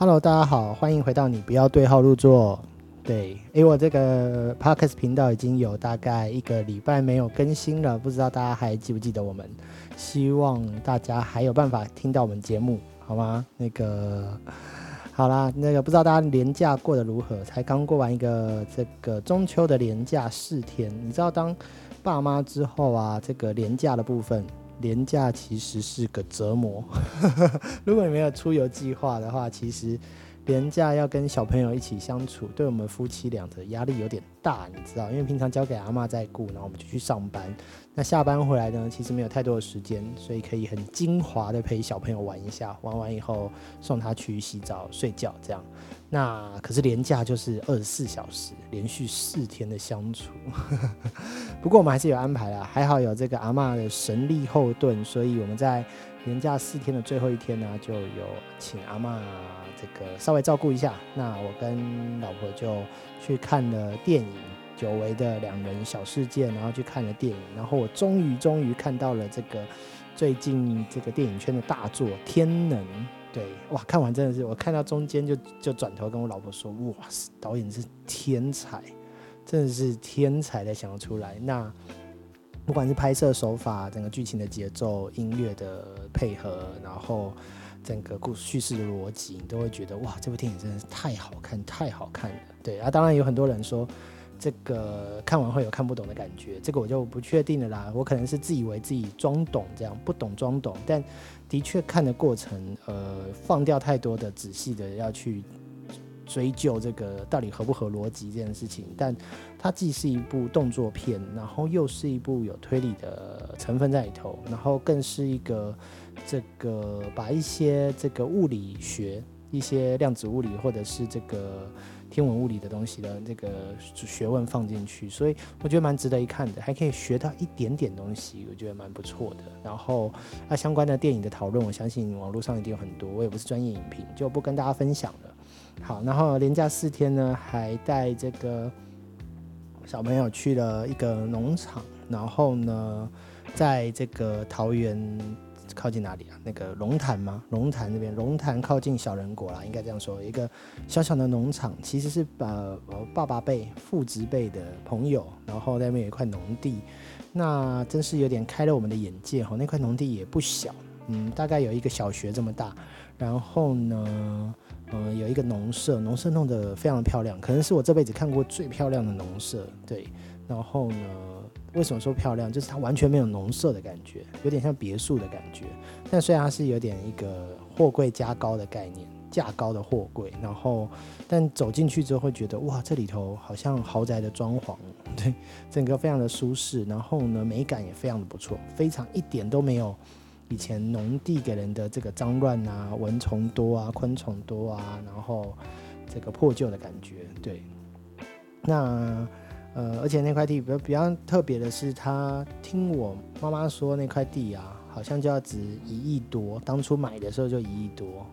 Hello，大家好，欢迎回到你不要对号入座。对，因为，我这个 Podcast 频道已经有大概一个礼拜没有更新了，不知道大家还记不记得我们？希望大家还有办法听到我们节目，好吗？那个，好啦，那个不知道大家年假过得如何？才刚过完一个这个中秋的年假四天，你知道当爸妈之后啊，这个年假的部分。廉价其实是个折磨。如果你没有出游计划的话，其实廉价要跟小朋友一起相处，对我们夫妻俩的压力有点大，你知道？因为平常交给阿妈在顾，然后我们就去上班。那下班回来呢，其实没有太多的时间，所以可以很精华的陪小朋友玩一下，玩完以后送他去洗澡、睡觉，这样。那可是连假就是二十四小时，连续四天的相处。不过我们还是有安排啦，还好有这个阿妈的神力后盾，所以我们在廉价四天的最后一天呢，就有请阿妈这个稍微照顾一下。那我跟老婆就去看了电影，久违的两人小世界，然后去看了电影，然后我终于终于看到了这个最近这个电影圈的大作《天能》。对，哇，看完真的是，我看到中间就就转头跟我老婆说，哇塞，导演是天才，真的是天才的想出来。那不管是拍摄手法、整个剧情的节奏、音乐的配合，然后整个故叙事的逻辑，你都会觉得哇，这部电影真的是太好看，太好看了。对啊，当然有很多人说。这个看完会有看不懂的感觉，这个我就不确定了啦。我可能是自以为自己装懂，这样不懂装懂，但的确看的过程，呃，放掉太多的仔细的要去追究这个到底合不合逻辑这件事情。但它既是一部动作片，然后又是一部有推理的成分在里头，然后更是一个这个把一些这个物理学、一些量子物理或者是这个。天文物理的东西的这个学问放进去，所以我觉得蛮值得一看的，还可以学到一点点东西，我觉得蛮不错的。然后那相关的电影的讨论，我相信网络上一定有很多，我也不是专业影评，就不跟大家分享了。好，然后连假四天呢，还带这个小朋友去了一个农场，然后呢，在这个桃园。靠近哪里啊？那个龙潭吗？龙潭那边，龙潭靠近小人国啦，应该这样说。一个小小的农场，其实是把爸爸辈、父执辈的朋友，然后那边有一块农地，那真是有点开了我们的眼界哈。那块农地也不小，嗯，大概有一个小学这么大。然后呢，呃，有一个农舍，农舍弄得非常漂亮，可能是我这辈子看过最漂亮的农舍。对，然后呢？为什么说漂亮？就是它完全没有农舍的感觉，有点像别墅的感觉。但虽然它是有点一个货柜加高的概念，价高的货柜，然后但走进去之后会觉得哇，这里头好像豪宅的装潢，对，整个非常的舒适，然后呢美感也非常的不错，非常一点都没有以前农地给人的这个脏乱啊、蚊虫多啊、昆虫多啊，然后这个破旧的感觉。对，那。呃，而且那块地比较比较特别的是，他听我妈妈说，那块地啊，好像就要值一亿多。当初买的时候就一亿多，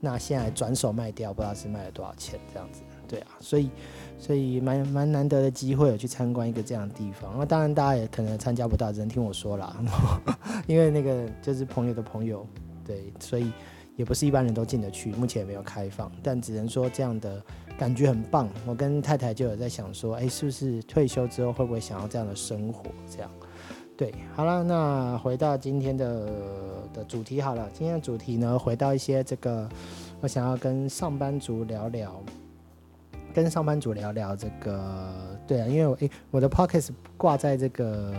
那现在转手卖掉，不知道是卖了多少钱这样子。对啊，所以所以蛮蛮难得的机会，有去参观一个这样的地方。那当然大家也可能参加不到，只能听我说啦，因为那个就是朋友的朋友，对，所以也不是一般人都进得去，目前也没有开放，但只能说这样的。感觉很棒，我跟太太就有在想说，哎，是不是退休之后会不会想要这样的生活？这样，对，好了，那回到今天的的主题好了，今天的主题呢，回到一些这个，我想要跟上班族聊聊，跟上班族聊聊这个，对啊，因为我诶，我的 pockets 挂在这个。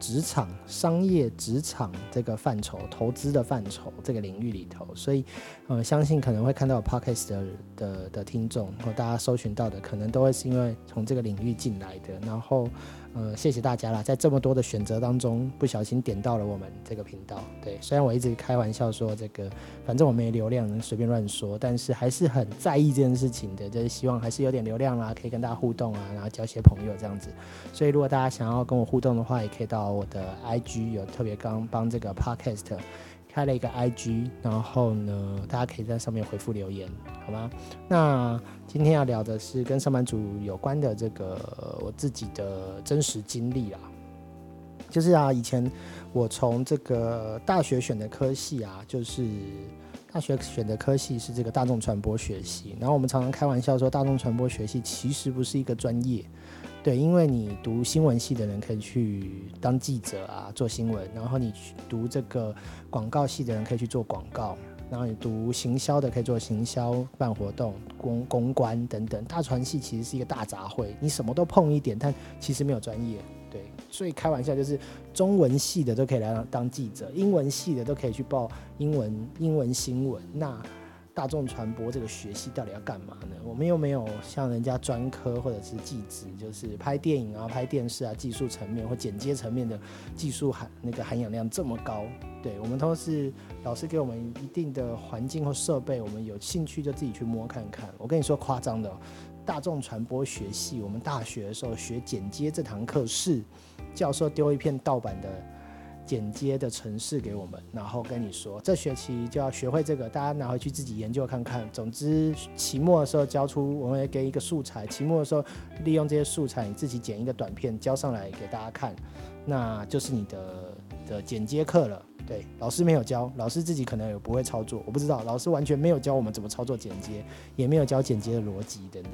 职场、商业、职场这个范畴、投资的范畴这个领域里头，所以，呃，相信可能会看到 podcast 的的的听众或大家搜寻到的，可能都会是因为从这个领域进来的，然后。呃，谢谢大家啦，在这么多的选择当中，不小心点到了我们这个频道。对，虽然我一直开玩笑说这个，反正我没流量，随便乱说，但是还是很在意这件事情的，就是希望还是有点流量啦，可以跟大家互动啊，然后交些朋友这样子。所以如果大家想要跟我互动的话，也可以到我的 IG，有特别刚帮这个 Podcast。开了一个 IG，然后呢，大家可以在上面回复留言，好吗？那今天要聊的是跟上班族有关的这个我自己的真实经历啊，就是啊，以前我从这个大学选的科系啊，就是大学选的科系是这个大众传播学系，然后我们常常开玩笑说，大众传播学系其实不是一个专业，对，因为你读新闻系的人可以去当记者啊，做新闻，然后你读这个广告系的人可以去做广告，然后你读行销的可以做行销、办活动、公公关等等。大传系其实是一个大杂烩，你什么都碰一点，但其实没有专业。对，所以开玩笑就是，中文系的都可以来当记者，英文系的都可以去报英文英文新闻。那大众传播这个学系到底要干嘛呢？我们又没有像人家专科或者是技职，就是拍电影啊、拍电视啊，技术层面或剪接层面的技术含那个含氧量这么高。对我们都是老师给我们一定的环境或设备，我们有兴趣就自己去摸看看。我跟你说夸张的。大众传播学系，我们大学的时候学剪接这堂课是教授丢一片盗版的剪接的程式给我们，然后跟你说这学期就要学会这个，大家拿回去自己研究看看。总之期末的时候交出，我们给一个素材，期末的时候利用这些素材，你自己剪一个短片交上来给大家看，那就是你的的剪接课了。对，老师没有教，老师自己可能也不会操作，我不知道，老师完全没有教我们怎么操作剪接，也没有教剪接的逻辑等等，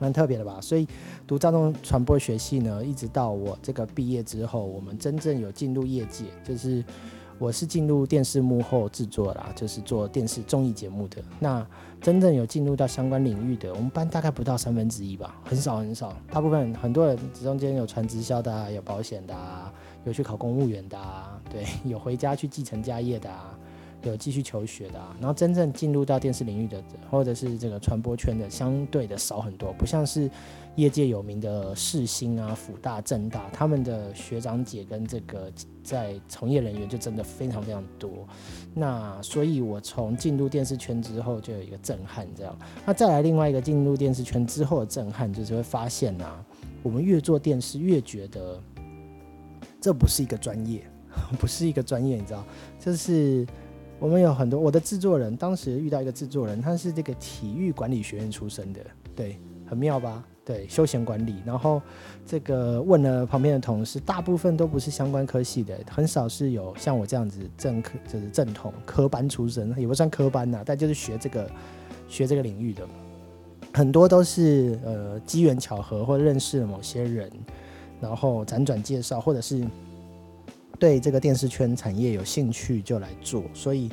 蛮特别的吧？所以读大众传播学系呢，一直到我这个毕业之后，我们真正有进入业界，就是我是进入电视幕后制作啦，就是做电视综艺节目的。那真正有进入到相关领域的，我们班大概不到三分之一吧，很少很少，大部分很多人中间有传直销的，啊，有保险的。啊。有去考公务员的，啊，对，有回家去继承家业的，啊，有继续求学的，啊，然后真正进入到电视领域的，或者是这个传播圈的，相对的少很多，不像是业界有名的世新啊、辅大、正大，他们的学长姐跟这个在从业人员就真的非常非常多。那所以，我从进入电视圈之后就有一个震撼，这样。那再来另外一个进入电视圈之后的震撼，就是会发现啊，我们越做电视越觉得。这不是一个专业，不是一个专业，你知道？就是我们有很多我的制作人，当时遇到一个制作人，他是这个体育管理学院出身的，对，很妙吧？对，休闲管理。然后这个问了旁边的同事，大部分都不是相关科系的，很少是有像我这样子正科，就是正统科班出身，也不算科班呐，但就是学这个学这个领域的，很多都是呃机缘巧合或认识了某些人。然后辗转介绍，或者是对这个电视圈产业有兴趣就来做，所以，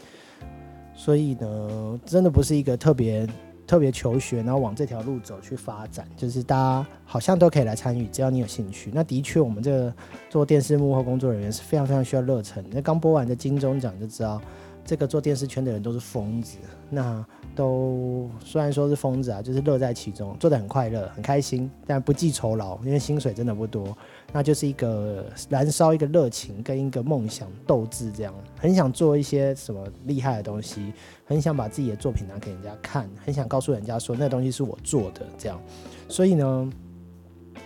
所以呢，真的不是一个特别特别求学，然后往这条路走去发展，就是大家好像都可以来参与，只要你有兴趣。那的确，我们这个做电视幕后工作人员是非常非常需要热忱。那刚播完的金钟奖就知道，这个做电视圈的人都是疯子。那都虽然说是疯子啊，就是乐在其中，做的很快乐，很开心，但不计酬劳，因为薪水真的不多。那就是一个燃烧一个热情跟一个梦想斗志，这样很想做一些什么厉害的东西，很想把自己的作品拿给人家看，很想告诉人家说那东西是我做的，这样。所以呢，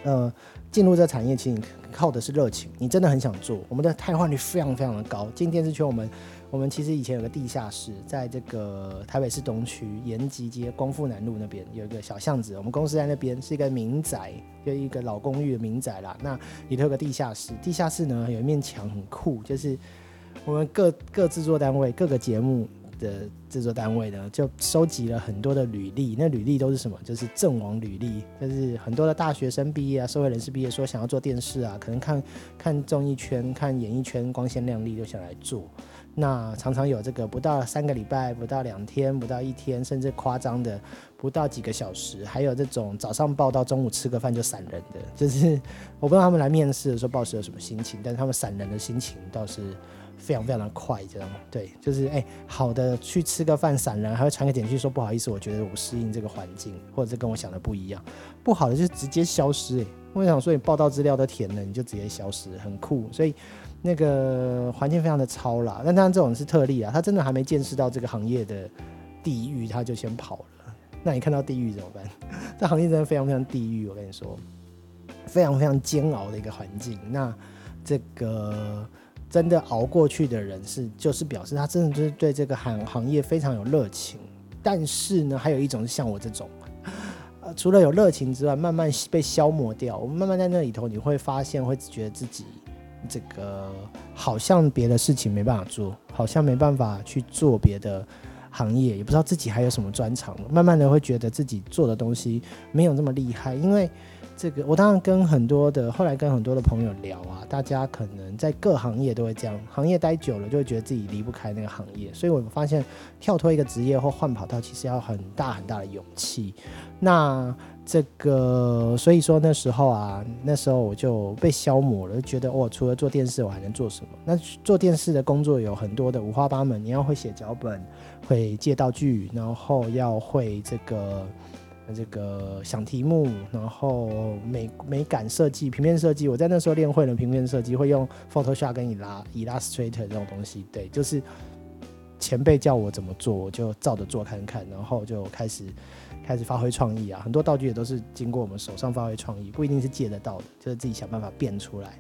呃，进入这产业其实靠的是热情，你真的很想做。我们的汰换率非常非常的高，进电视圈我们。我们其实以前有个地下室，在这个台北市东区延吉街光复南路那边有一个小巷子，我们公司在那边是一个民宅，就一个老公寓的民宅啦。那里头有个地下室，地下室呢有一面墙很酷，就是我们各 各制作单位各个节目的制作单位呢，就收集了很多的履历。那履历都是什么？就是阵亡履历，就是很多的大学生毕业啊，社会人士毕业说想要做电视啊，可能看看综艺圈、看演艺圈光鲜亮丽就想来做。那常常有这个不到三个礼拜、不到两天、不到一天，甚至夸张的不到几个小时，还有这种早上报到，中午吃个饭就散人的，就是我不知道他们来面试的时候报时有什么心情，但是他们散人的心情倒是非常非常的快，这样对，就是哎，好的去吃个饭散人，还会传个简讯说不好意思，我觉得我适应这个环境，或者是跟我想的不一样，不好的就直接消失，哎，我想说你报道资料都填了，你就直接消失，很酷，所以。那个环境非常的超啦，但当然这种是特例啊，他真的还没见识到这个行业的地狱，他就先跑了。那你看到地狱怎么办？这行业真的非常非常地狱，我跟你说，非常非常煎熬的一个环境。那这个真的熬过去的人是，就是表示他真的就是对这个行行业非常有热情。但是呢，还有一种是像我这种，呃，除了有热情之外，慢慢被消磨掉。我们慢慢在那里头，你会发现会觉得自己。这个好像别的事情没办法做，好像没办法去做别的行业，也不知道自己还有什么专长。慢慢的会觉得自己做的东西没有那么厉害，因为这个我当然跟很多的后来跟很多的朋友聊啊，大家可能在各行业都会这样，行业待久了就会觉得自己离不开那个行业，所以我发现跳脱一个职业或换跑道其实要很大很大的勇气。那这个，所以说那时候啊，那时候我就被消磨了，就觉得我除了做电视，我还能做什么？那做电视的工作有很多的五花八门，你要会写脚本，会借道具，然后要会这个这个想题目，然后美美感设计、平面设计。我在那时候练会了平面设计，会用 Photoshop 跟 Illustrator 这种东西。对，就是前辈叫我怎么做，我就照着做看看，然后就开始。开始发挥创意啊，很多道具也都是经过我们手上发挥创意，不一定是借得到的，就是自己想办法变出来。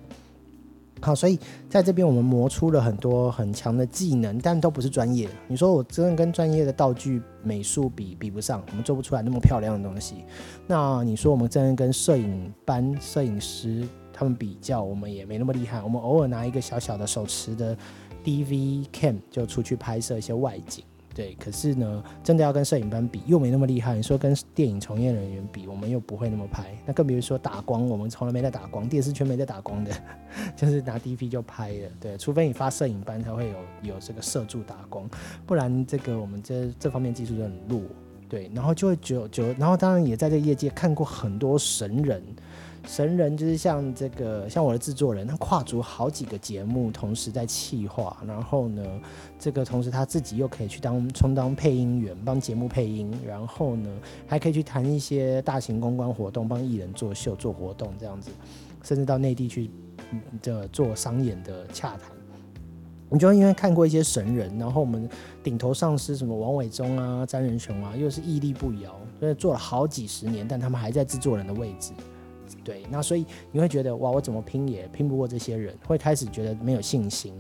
好，所以在这边我们磨出了很多很强的技能，但都不是专业。你说我真的跟专业的道具美术比比不上，我们做不出来那么漂亮的东西。那你说我们真的跟摄影班摄影师他们比较，我们也没那么厉害。我们偶尔拿一个小小的手持的 DV Cam 就出去拍摄一些外景。对，可是呢，真的要跟摄影班比，又没那么厉害。你说跟电影从业人员比，我们又不会那么拍。那更比如说打光，我们从来没在打光，电视圈没在打光的，就是拿 DV 就拍了。对，除非你发摄影班才会有有这个摄助打光，不然这个我们这这方面技术就很弱。对，然后就会久久，然后当然也在这个业界看过很多神人。神人就是像这个，像我的制作人，他跨足好几个节目，同时在企划，然后呢，这个同时他自己又可以去当充当配音员，帮节目配音，然后呢，还可以去谈一些大型公关活动，帮艺人做秀、做活动这样子，甚至到内地去的做商演的洽谈。你就因为看过一些神人，然后我们顶头上司什么王伟忠啊、詹仁雄啊，又是屹立不摇，所以做了好几十年，但他们还在制作人的位置。对，那所以你会觉得哇，我怎么拼也拼不过这些人，会开始觉得没有信心。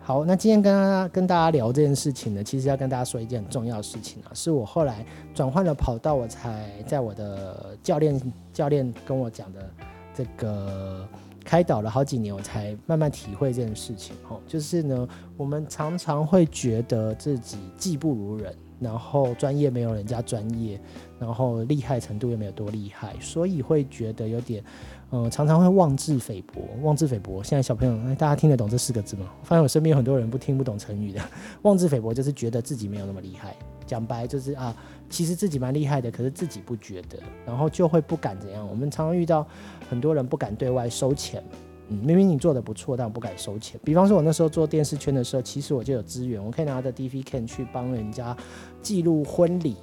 好，那今天跟大家跟大家聊这件事情呢，其实要跟大家说一件很重要的事情啊，是我后来转换了跑道，我才在我的教练教练跟我讲的这个开导了好几年，我才慢慢体会这件事情。哦，就是呢，我们常常会觉得自己技不如人。然后专业没有人家专业，然后厉害程度又没有多厉害，所以会觉得有点，嗯，常常会妄自菲薄。妄自菲薄，现在小朋友，大家听得懂这四个字吗？发现我身边有很多人不听不懂成语的。妄自菲薄就是觉得自己没有那么厉害，讲白就是啊，其实自己蛮厉害的，可是自己不觉得，然后就会不敢怎样。我们常常遇到很多人不敢对外收钱。嗯，明明你做的不错，但我不敢收钱。比方说，我那时候做电视圈的时候，其实我就有资源，我可以拿着 DV Can 去帮人家记录婚礼。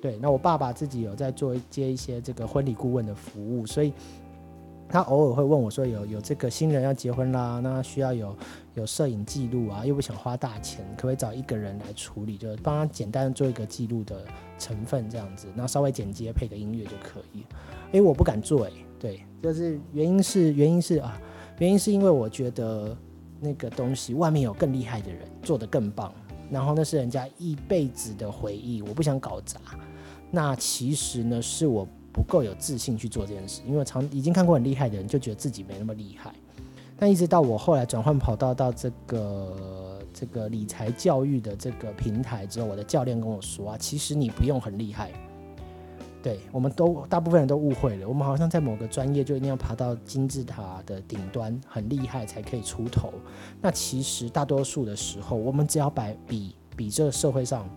对，那我爸爸自己有在做接一些这个婚礼顾问的服务，所以他偶尔会问我说，有有这个新人要结婚啦，那需要有有摄影记录啊，又不想花大钱，可不可以找一个人来处理，就是帮他简单做一个记录的成分这样子，那稍微剪接配个音乐就可以。哎，我不敢做，哎，对，就是原因是原因是啊。原因是因为我觉得那个东西外面有更厉害的人做得更棒，然后那是人家一辈子的回忆，我不想搞砸。那其实呢是我不够有自信去做这件事，因为常已经看过很厉害的人，就觉得自己没那么厉害。但一直到我后来转换跑道到这个这个理财教育的这个平台之后，我的教练跟我说啊，其实你不用很厉害。对，我们都大部分人都误会了，我们好像在某个专业就一定要爬到金字塔的顶端，很厉害才可以出头。那其实大多数的时候，我们只要摆比比这个社会上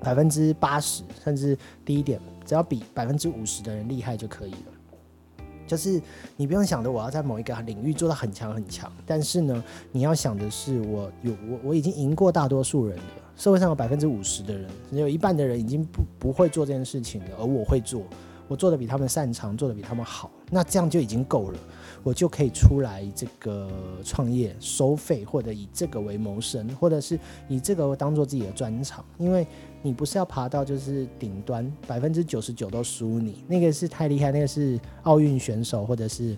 百分之八十，甚至低一点，只要比百分之五十的人厉害就可以了。就是你不用想着我要在某一个领域做到很强很强，但是呢，你要想的是我有我我已经赢过大多数人了。社会上有百分之五十的人，只有一半的人已经不不会做这件事情了，而我会做，我做的比他们擅长，做的比他们好，那这样就已经够了，我就可以出来这个创业收费，或者以这个为谋生，或者是以这个当做自己的专长，因为你不是要爬到就是顶端，百分之九十九都输你，那个是太厉害，那个是奥运选手或者是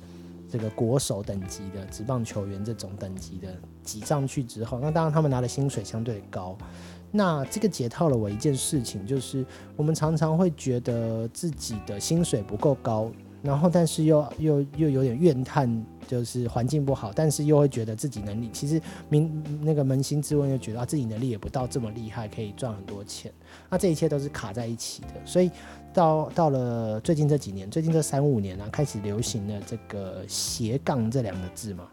这个国手等级的职棒球员这种等级的挤上去之后，那当然他们拿的薪水相对高。那这个解套了我一件事情，就是我们常常会觉得自己的薪水不够高，然后但是又又又有点怨叹，就是环境不好，但是又会觉得自己能力其实明那个扪心自问，又觉得啊自己能力也不到这么厉害，可以赚很多钱。那这一切都是卡在一起的，所以到到了最近这几年，最近这三五年啊，开始流行了这个斜杠这两个字嘛。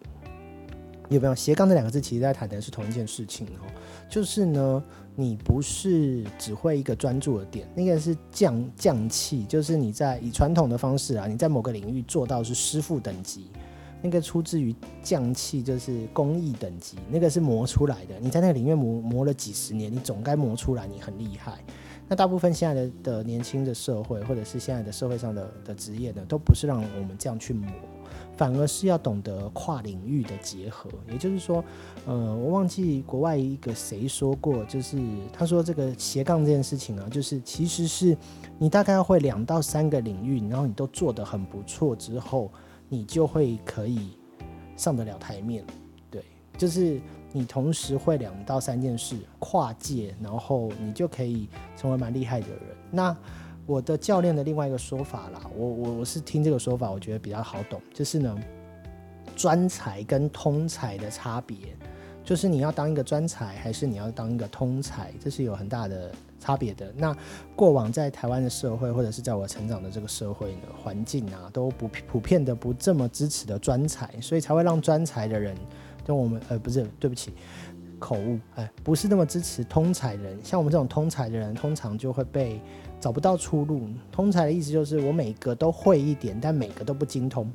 有没有斜杠这两个字？其实在谈的是同一件事情哦，就是呢，你不是只会一个专注的点，那个是匠匠气，就是你在以传统的方式啊，你在某个领域做到是师傅等级，那个出自于匠气，就是工艺等级，那个是磨出来的。你在那个领域磨磨了几十年，你总该磨出来，你很厉害。那大部分现在的的年轻的社会，或者是现在的社会上的的职业呢，都不是让我们这样去磨。反而是要懂得跨领域的结合，也就是说，呃，我忘记国外一个谁说过，就是他说这个斜杠这件事情啊，就是其实是你大概会两到三个领域，然后你都做得很不错之后，你就会可以上得了台面。对，就是你同时会两到三件事，跨界，然后你就可以成为蛮厉害的人。那我的教练的另外一个说法啦，我我我是听这个说法，我觉得比较好懂，就是呢，专才跟通才的差别，就是你要当一个专才，还是你要当一个通才，这是有很大的差别的。那过往在台湾的社会，或者是在我成长的这个社会呢，环境啊，都不普遍的不这么支持的专才，所以才会让专才的人跟我们，呃，不是，对不起，口误，哎，不是那么支持通才人。像我们这种通才的人，通常就会被。找不到出路，通才的意思就是我每个都会一点，但每个都不精通。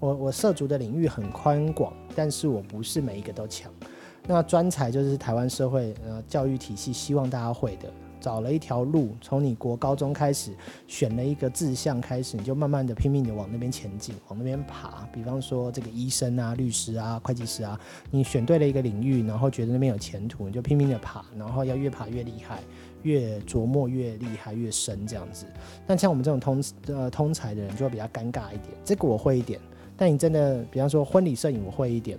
我我涉足的领域很宽广，但是我不是每一个都强。那专才就是台湾社会呃教育体系希望大家会的。找了一条路，从你国高中开始选了一个志向开始，你就慢慢的拼命的往那边前进，往那边爬。比方说这个医生啊、律师啊、会计师啊，你选对了一个领域，然后觉得那边有前途，你就拼命的爬，然后要越爬越厉害，越琢磨越厉害越深这样子。但像我们这种通呃通才的人就会比较尴尬一点，这个我会一点，但你真的比方说婚礼摄影我会一点。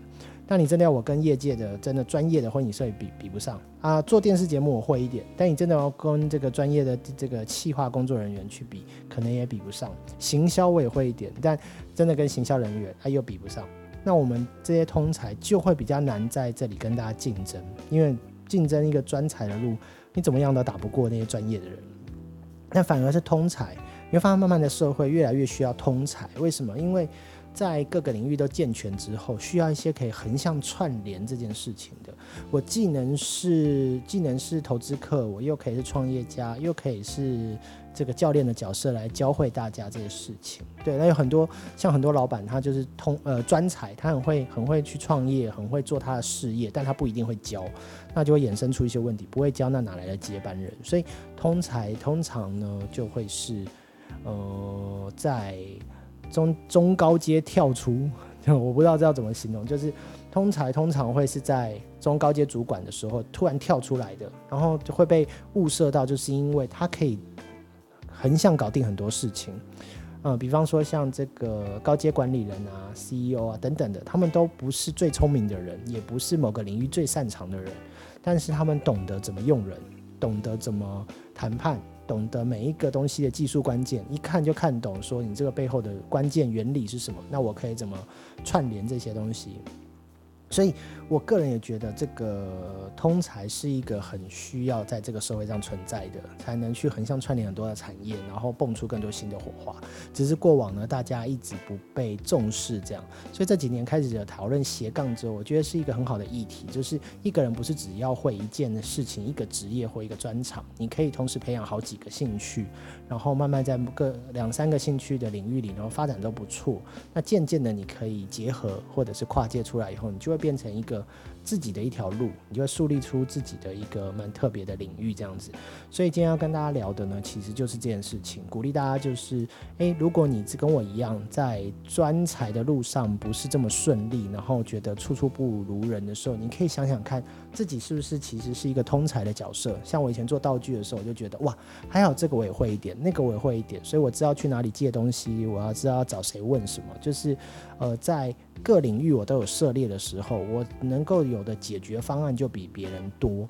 但你真的要我跟业界的真的专业的婚礼摄影比比不上啊！做电视节目我会一点，但你真的要跟这个专业的这个企划工作人员去比，可能也比不上。行销我也会一点，但真的跟行销人员他又比不上。那我们这些通才就会比较难在这里跟大家竞争，因为竞争一个专才的路，你怎么样都打不过那些专业的人。那反而是通才，你会发现慢慢的社会越来越需要通才，为什么？因为在各个领域都健全之后，需要一些可以横向串联这件事情的。我既能是既能是投资客，我又可以是创业家，又可以是这个教练的角色来教会大家这些事情。对，那有很多像很多老板，他就是通呃专才，他很会很会去创业，很会做他的事业，但他不一定会教，那就会衍生出一些问题。不会教，那哪来的接班人？所以通才通常呢，就会是呃在。中中高阶跳出，我不知道这要怎么形容，就是通才通常会是在中高阶主管的时候突然跳出来的，然后就会被物色到，就是因为他可以横向搞定很多事情，嗯，比方说像这个高阶管理人啊、CEO 啊等等的，他们都不是最聪明的人，也不是某个领域最擅长的人，但是他们懂得怎么用人，懂得怎么谈判。懂得每一个东西的技术关键，一看就看懂，说你这个背后的关键原理是什么？那我可以怎么串联这些东西？所以，我个人也觉得这个通才是一个很需要在这个社会上存在的，才能去横向串联很多的产业，然后蹦出更多新的火花。只是过往呢，大家一直不被重视，这样。所以这几年开始讨论斜杠之后，我觉得是一个很好的议题，就是一个人不是只要会一件事情、一个职业或一个专长，你可以同时培养好几个兴趣，然后慢慢在各两三个兴趣的领域里，然后发展都不错。那渐渐的，你可以结合或者是跨界出来以后，你就会。变成一个。自己的一条路，你就会树立出自己的一个蛮特别的领域，这样子。所以今天要跟大家聊的呢，其实就是这件事情，鼓励大家就是，诶，如果你跟我一样，在专才的路上不是这么顺利，然后觉得处处不如人的时候，你可以想想看，自己是不是其实是一个通才的角色。像我以前做道具的时候，我就觉得哇，还好这个我也会一点，那个我也会一点，所以我知道去哪里借东西，我要知道找谁问什么，就是呃，在各领域我都有涉猎的时候，我能够有。有的解决方案就比别人多，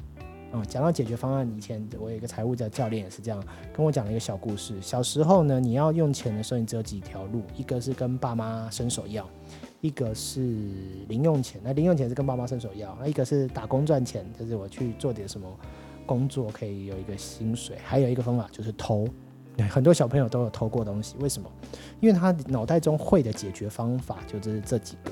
嗯，讲到解决方案，以前我有一个财务的教练也是这样跟我讲了一个小故事。小时候呢，你要用钱的时候，你只有几条路，一个是跟爸妈伸手要，一个是零用钱。那零用钱是跟爸妈伸手要，那一个是打工赚钱，就是我去做点什么工作可以有一个薪水。还有一个方法就是偷，很多小朋友都有偷过东西。为什么？因为他脑袋中会的解决方法就是这几个。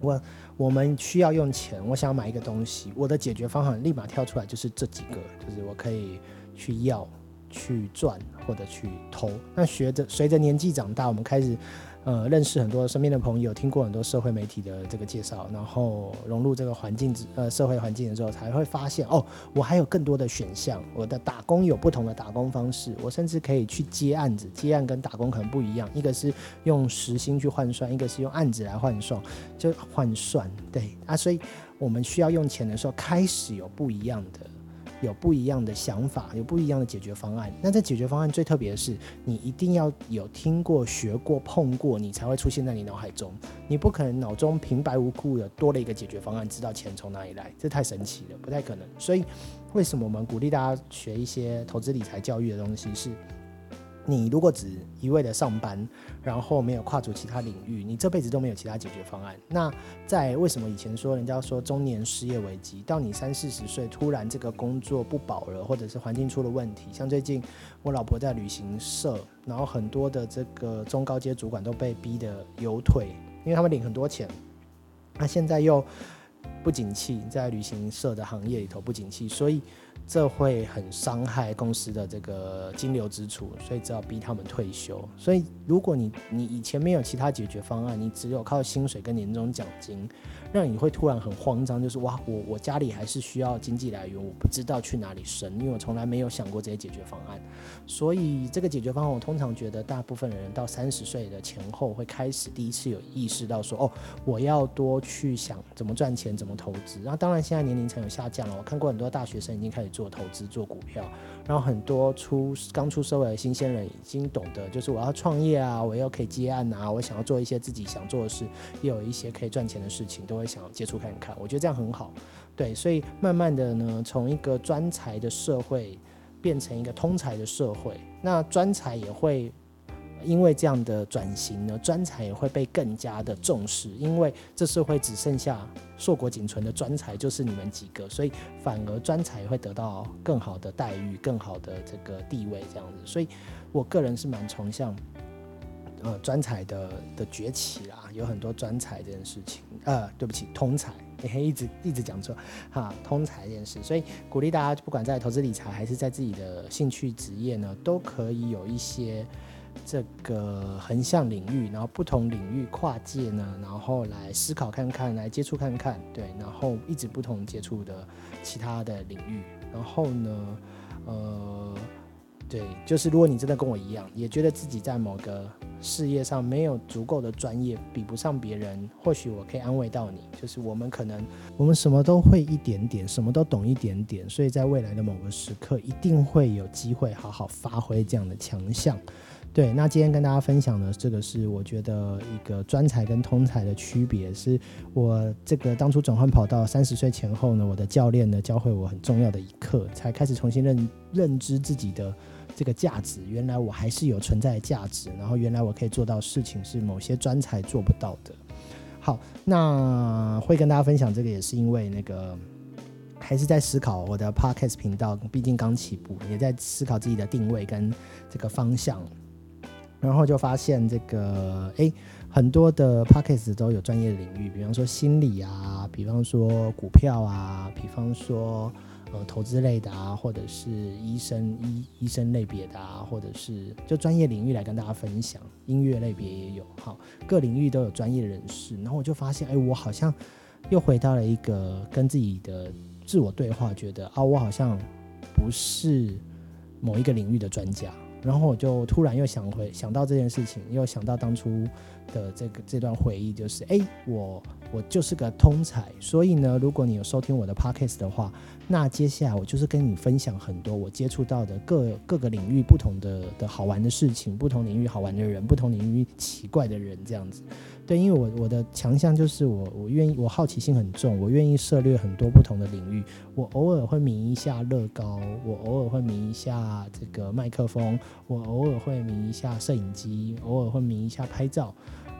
我我们需要用钱，我想买一个东西，我的解决方法立马跳出来就是这几个，就是我可以去要、去赚或者去偷。那学着随着年纪长大，我们开始。呃，认识很多身边的朋友，听过很多社会媒体的这个介绍，然后融入这个环境之呃社会环境的时候，才会发现哦，我还有更多的选项。我的打工有不同的打工方式，我甚至可以去接案子。接案跟打工可能不一样，一个是用时薪去换算，一个是用案子来换算，就换算对啊。所以我们需要用钱的时候，开始有不一样的。有不一样的想法，有不一样的解决方案。那这解决方案最特别的是，你一定要有听过、学过、碰过，你才会出现在你脑海中。你不可能脑中平白无故的多了一个解决方案，知道钱从哪里来，这太神奇了，不太可能。所以，为什么我们鼓励大家学一些投资理财教育的东西是？你如果只一味的上班，然后没有跨足其他领域，你这辈子都没有其他解决方案。那在为什么以前说人家说中年失业危机，到你三四十岁突然这个工作不保了，或者是环境出了问题，像最近我老婆在旅行社，然后很多的这个中高阶主管都被逼的有腿，因为他们领很多钱，那现在又不景气，在旅行社的行业里头不景气，所以。这会很伤害公司的这个金流支出，所以只好逼他们退休。所以，如果你你以前没有其他解决方案，你只有靠薪水跟年终奖金。让你会突然很慌张，就是哇，我我家里还是需要经济来源，我不知道去哪里生，因为我从来没有想过这些解决方案。所以这个解决方案，我通常觉得大部分人到三十岁的前后会开始第一次有意识到说，哦，我要多去想怎么赚钱，怎么投资。然后当然现在年龄层有下降了，我看过很多大学生已经开始做投资、做股票，然后很多出刚出社会的新鲜人已经懂得，就是我要创业啊，我要可以接案啊，我想要做一些自己想做的事，也有一些可以赚钱的事情都。会想要接触看看，我觉得这样很好，对，所以慢慢的呢，从一个专才的社会变成一个通才的社会，那专才也会因为这样的转型呢，专才也会被更加的重视，因为这社会只剩下硕果仅存的专才就是你们几个，所以反而专才会得到更好的待遇、更好的这个地位，这样子，所以我个人是蛮崇尚。呃，专才的的崛起啦，有很多专才这件事情。呃，对不起，通才，一直一直讲错哈，通才这件事。所以鼓励大家，不管在投资理财还是在自己的兴趣职业呢，都可以有一些这个横向领域，然后不同领域跨界呢，然后来思考看看，来接触看看，对，然后一直不同接触的其他的领域，然后呢，呃。对，就是如果你真的跟我一样，也觉得自己在某个事业上没有足够的专业，比不上别人，或许我可以安慰到你，就是我们可能我们什么都会一点点，什么都懂一点点，所以在未来的某个时刻，一定会有机会好好发挥这样的强项。对，那今天跟大家分享的这个是我觉得一个专才跟通才的区别，是我这个当初转换跑道三十岁前后呢，我的教练呢教会我很重要的一课，才开始重新认认知自己的。这个价值，原来我还是有存在的价值，然后原来我可以做到事情是某些专才做不到的。好，那会跟大家分享这个，也是因为那个还是在思考我的 podcast 频道，毕竟刚起步，也在思考自己的定位跟这个方向，然后就发现这个哎，很多的 podcast 都有专业领域，比方说心理啊，比方说股票啊，比方说。呃，投资类的啊，或者是医生医医生类别的啊，或者是就专业领域来跟大家分享。音乐类别也有，好，各领域都有专业人士。然后我就发现，哎，我好像又回到了一个跟自己的自我对话，觉得啊，我好像不是某一个领域的专家，然后我就突然又想回想到这件事情，又想到当初的这个这段回忆，就是哎，我我就是个通才，所以呢，如果你有收听我的 podcast 的话，那接下来我就是跟你分享很多我接触到的各各个领域不同的的好玩的事情，不同领域好玩的人，不同领域奇怪的人，这样子。对，因为我我的强项就是我我愿意，我好奇心很重，我愿意涉猎很多不同的领域。我偶尔会迷一下乐高，我偶尔会迷一下这个麦克风，我偶尔会迷一下摄影机，偶尔会迷一下拍照。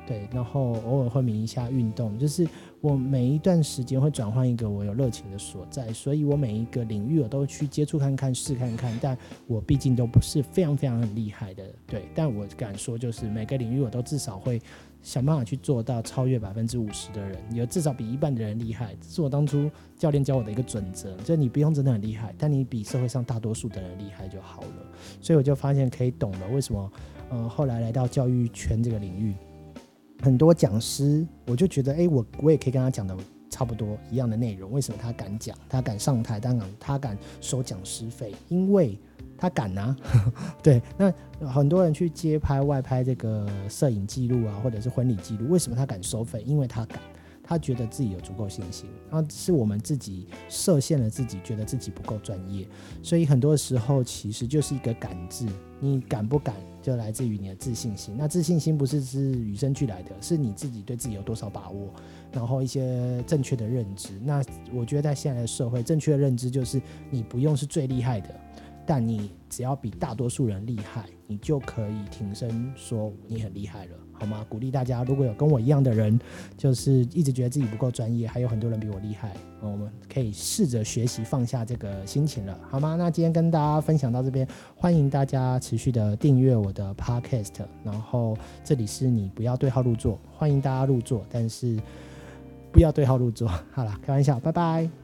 对，然后偶尔会迷一下运动，就是我每一段时间会转换一个我有热情的所在，所以我每一个领域我都去接触看看试看看，但我毕竟都不是非常非常很厉害的，对，但我敢说就是每个领域我都至少会。想办法去做到超越百分之五十的人，有至少比一半的人厉害，这是我当初教练教我的一个准则。就你不用真的很厉害，但你比社会上大多数的人厉害就好了。所以我就发现可以懂了为什么，呃，后来来到教育圈这个领域，很多讲师，我就觉得，哎，我我也可以跟他讲的差不多一样的内容。为什么他敢讲，他敢上台，当然他敢收讲师费？因为他敢啊，对，那很多人去街拍外拍这个摄影记录啊，或者是婚礼记录，为什么他敢收费？因为他敢，他觉得自己有足够信心。那是我们自己设限了自己，觉得自己不够专业，所以很多时候其实就是一个敢字。你敢不敢，就来自于你的自信心。那自信心不是是与生俱来的，是你自己对自己有多少把握，然后一些正确的认知。那我觉得在现在的社会，正确的认知就是你不用是最厉害的。但你只要比大多数人厉害，你就可以挺身说你很厉害了，好吗？鼓励大家，如果有跟我一样的人，就是一直觉得自己不够专业，还有很多人比我厉害，我们可以试着学习放下这个心情了，好吗？那今天跟大家分享到这边，欢迎大家持续的订阅我的 podcast，然后这里是你不要对号入座，欢迎大家入座，但是不要对号入座。好了，开玩笑，拜拜。